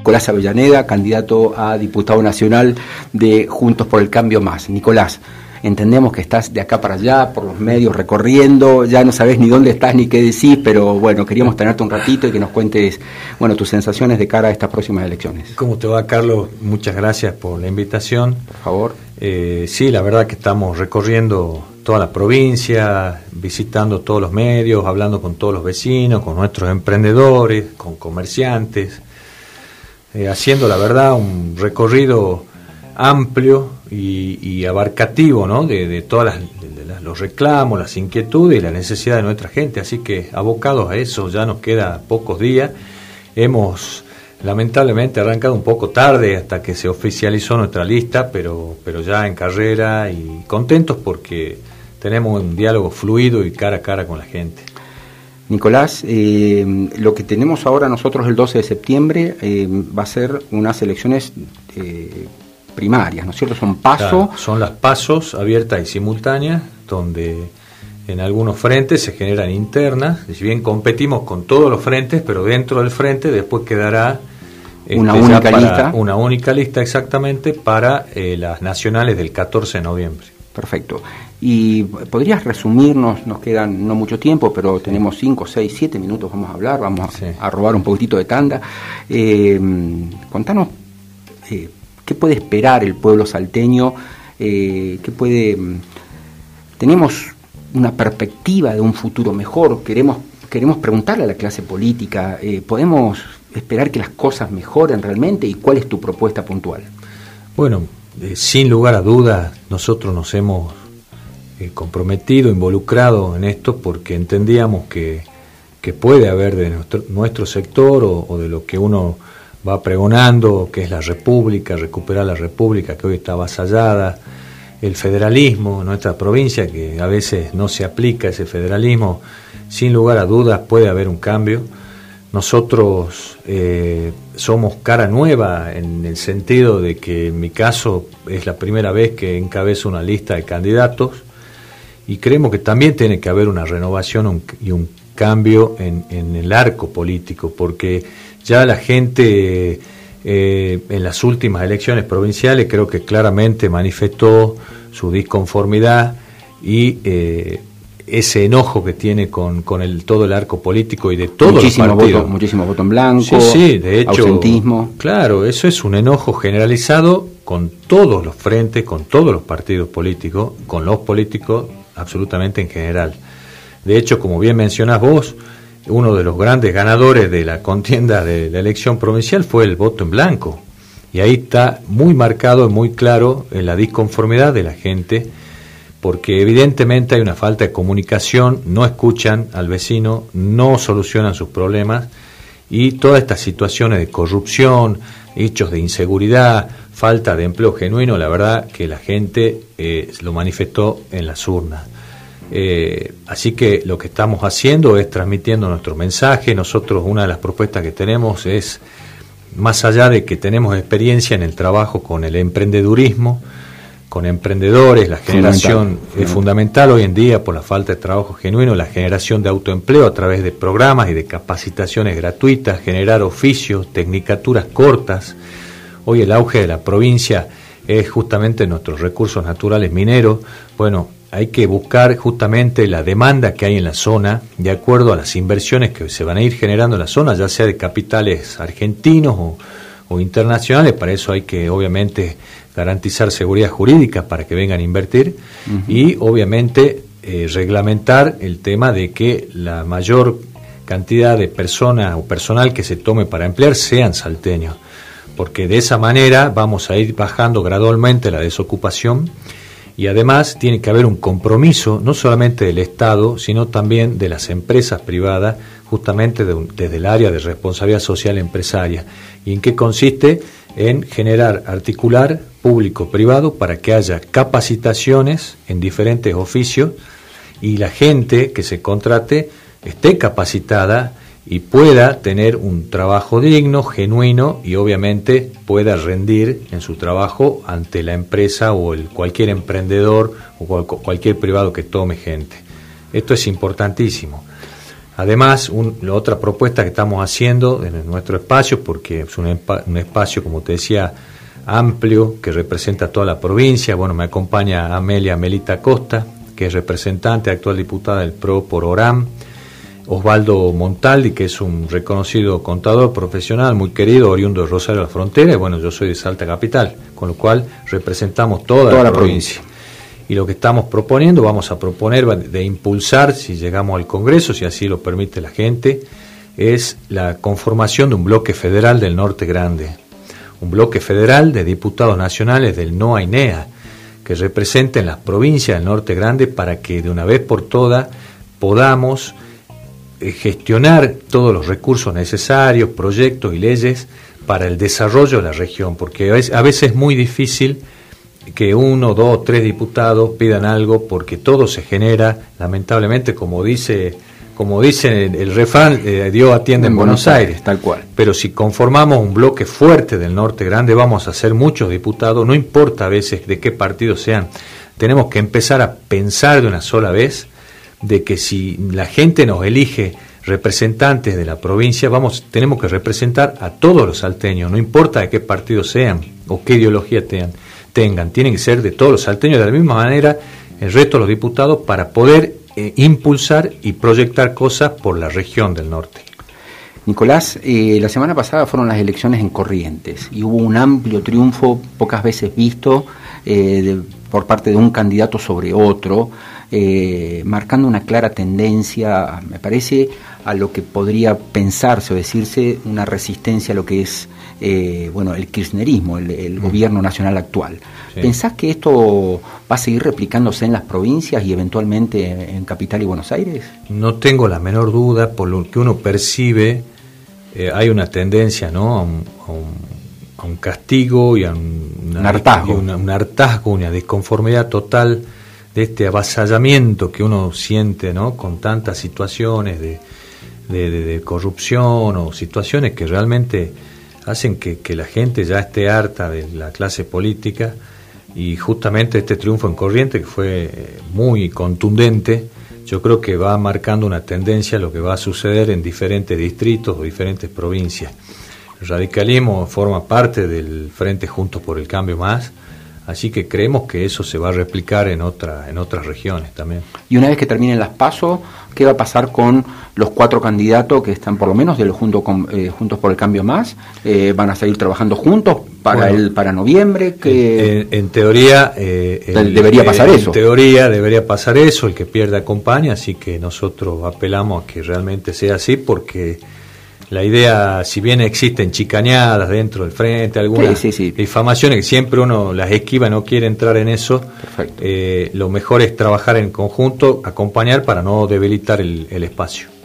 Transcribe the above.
Nicolás Avellaneda, candidato a diputado nacional de Juntos por el Cambio Más. Nicolás, entendemos que estás de acá para allá, por los medios, recorriendo, ya no sabes ni dónde estás ni qué decís, pero bueno, queríamos tenerte un ratito y que nos cuentes, bueno, tus sensaciones de cara a estas próximas elecciones. ¿Cómo te va, Carlos? Muchas gracias por la invitación. Por favor. Eh, sí, la verdad que estamos recorriendo toda la provincia, visitando todos los medios, hablando con todos los vecinos, con nuestros emprendedores, con comerciantes, eh, haciendo la verdad un recorrido amplio y, abarcativo ¿no? de, de todos los reclamos, las inquietudes y la necesidad de nuestra gente. Así que abocados a eso, ya nos queda pocos días. Hemos lamentablemente arrancado un poco tarde hasta que se oficializó nuestra lista, pero, pero ya en carrera y contentos porque tenemos un diálogo fluido y cara a cara con la gente. Nicolás, eh, lo que tenemos ahora nosotros el 12 de septiembre eh, va a ser unas elecciones eh, primarias, ¿no es cierto? Son pasos. son las pasos abiertas y simultáneas, donde en algunos frentes se generan internas, si bien competimos con todos los frentes, pero dentro del frente después quedará una este, única lista. Una única lista exactamente para las nacionales del 14 de noviembre. Perfecto. ¿Y podrías resumirnos? Nos quedan no mucho tiempo, pero tenemos 5, 6, 7 minutos, vamos a hablar, vamos a, robar un poquitito de tanda. Eh, contanos, eh, ¿qué puede esperar el pueblo salteño? Eh, ¿Qué puede...? Tenemos una perspectiva de un futuro mejor, queremos, queremos preguntarle a la clase política, ¿podemos esperar que las cosas mejoren realmente? ¿Y cuál es tu propuesta puntual? Bueno, sin lugar a dudas, nosotros nos hemos eh, comprometido, involucrado en esto, porque entendíamos que, que puede haber de nuestro, sector o, de lo que uno va pregonando, que es la República, recuperar la República que hoy está avasallada, el federalismo nuestra provincia, que a veces no se aplica ese federalismo, sin lugar a dudas puede haber un cambio. Nosotros eh, somos cara nueva en el sentido de que en mi caso es la primera vez que encabezo una lista de candidatos y creemos que también tiene que haber una renovación y un cambio en, el arco político, porque ya la gente eh, en las últimas elecciones provinciales creo que claramente manifestó su disconformidad y eh, ese enojo que tiene con, con el, todo el arco político y de todos muchísimo los partidos. Voto, muchísimo voto en blanco, sí, de hecho, ausentismo. Claro, eso es un enojo generalizado con todos los frentes, con todos los partidos políticos, con los políticos absolutamente en general. De hecho, como bien mencionás vos, uno de los grandes ganadores de la contienda de la elección provincial fue el voto en blanco. Y ahí está muy marcado y muy claro en la disconformidad de la gente porque evidentemente hay una falta de comunicación, no escuchan al vecino, no solucionan sus problemas y todas estas situaciones de corrupción, hechos de inseguridad, falta de empleo genuino, la verdad que la gente eh, lo manifestó en las urnas. Eh, así que lo que estamos haciendo es transmitiendo nuestro mensaje. Nosotros una de las propuestas que tenemos es, más allá de que tenemos experiencia en el trabajo con el emprendedurismo, con emprendedores, la generación es fundamental hoy en día por la falta de trabajo genuino, la generación de autoempleo a través de programas y de capacitaciones gratuitas, generar oficios, tecnicaturas cortas. Hoy el auge de la provincia es justamente nuestros recursos naturales mineros. Bueno, hay que buscar justamente la demanda que hay en la zona de acuerdo a las inversiones que se van a ir generando en la zona, ya sea de capitales argentinos o, o internacionales. Para eso hay que obviamente garantizar seguridad jurídica para que vengan a invertir y obviamente eh, reglamentar el tema de que la mayor cantidad de personas o personal que se tome para emplear sean salteños, porque de esa manera vamos a ir bajando gradualmente la desocupación y además tiene que haber un compromiso no solamente del Estado, sino también de las empresas privadas, justamente desde el área de responsabilidad social empresaria. ¿Y en qué consiste? En generar, articular público-privado para que haya capacitaciones en diferentes oficios y la gente que se contrate esté capacitada y pueda tener un trabajo digno, genuino y obviamente pueda rendir en su trabajo ante la empresa o el, cualquier emprendedor o cualquier privado que tome gente. Esto es importantísimo. Además, otra propuesta que estamos haciendo en nuestro espacio, porque es un, un, espacio, como te decía, amplio, que representa toda la provincia, bueno, me acompaña Amelia Melita Costa, que es representante, actual diputada del PRO por ORAM, Osvaldo Montaldi, que es un reconocido contador profesional, muy querido, oriundo de Rosario de la Frontera, y bueno, yo soy de Salta Capital, con lo cual representamos toda, la, provincia. Y lo que estamos proponiendo, vamos a proponer de impulsar, si llegamos al Congreso, si así lo permite la gente, es la conformación de un bloque federal del Norte Grande, un bloque federal de diputados nacionales del NOA-INEA, que representen las provincias del Norte Grande para que de una vez por todas podamos gestionar todos los recursos necesarios, proyectos y leyes para el desarrollo de la región, porque a veces es muy difícil que uno, dos, tres diputados pidan algo porque todo se genera, lamentablemente, como dice, como dice el, refrán, eh, Dios atiende en, Buenos, Aires, tal cual. Pero si conformamos un bloque fuerte del norte grande, vamos a ser muchos diputados, no importa a veces de qué partido sean, tenemos que empezar a pensar de una sola vez de que si la gente nos elige representantes de la provincia, vamos, tenemos que representar a todos los salteños, no importa de qué partido sean o qué ideología tengan, tienen que ser de todos los salteños, de la misma manera el resto de los diputados para poder eh, impulsar y proyectar cosas por la región del norte. Nicolás, eh, la semana pasada fueron las elecciones en Corrientes y hubo un amplio triunfo, pocas veces visto, eh, por parte de un candidato sobre otro. Eh, marcando una clara tendencia, me parece, a lo que podría pensarse o decirse una resistencia a lo que es eh, bueno el kirchnerismo, el, gobierno nacional actual. ¿Pensás que esto va a seguir replicándose en las provincias y eventualmente en Capital y Buenos Aires? No tengo la menor duda, por lo que uno percibe, eh, hay una tendencia ¿no? a, un, castigo y a un, hartazgo. un hartazgo, una disconformidad total de este avasallamiento que uno siente ¿no? con tantas situaciones de, de, corrupción o situaciones que realmente hacen que, la gente ya esté harta de la clase política y justamente este triunfo en corriente que fue eh, muy contundente yo creo que va marcando una tendencia a lo que va a suceder en diferentes distritos o diferentes provincias. El radicalismo forma parte del Frente Juntos por el Cambio Más, Así que creemos que eso se va a replicar en, otra, en otras regiones también. Y una vez que terminen las pasos, ¿qué va a pasar con los cuatro candidatos que están por lo menos de los junto con, eh, Juntos por el Cambio Más? Eh, ¿Van a seguir trabajando juntos para, el, para noviembre? Que en, teoría... Eh, debería pasar eso. En teoría debería pasar eso, el que pierde acompaña, así que nosotros apelamos a que realmente sea así porque la idea, si bien existen chicañadas dentro del frente, algunas difamaciones que siempre uno las esquiva, no quiere entrar en eso, eh, lo mejor es trabajar en conjunto, acompañar para no debilitar el espacio.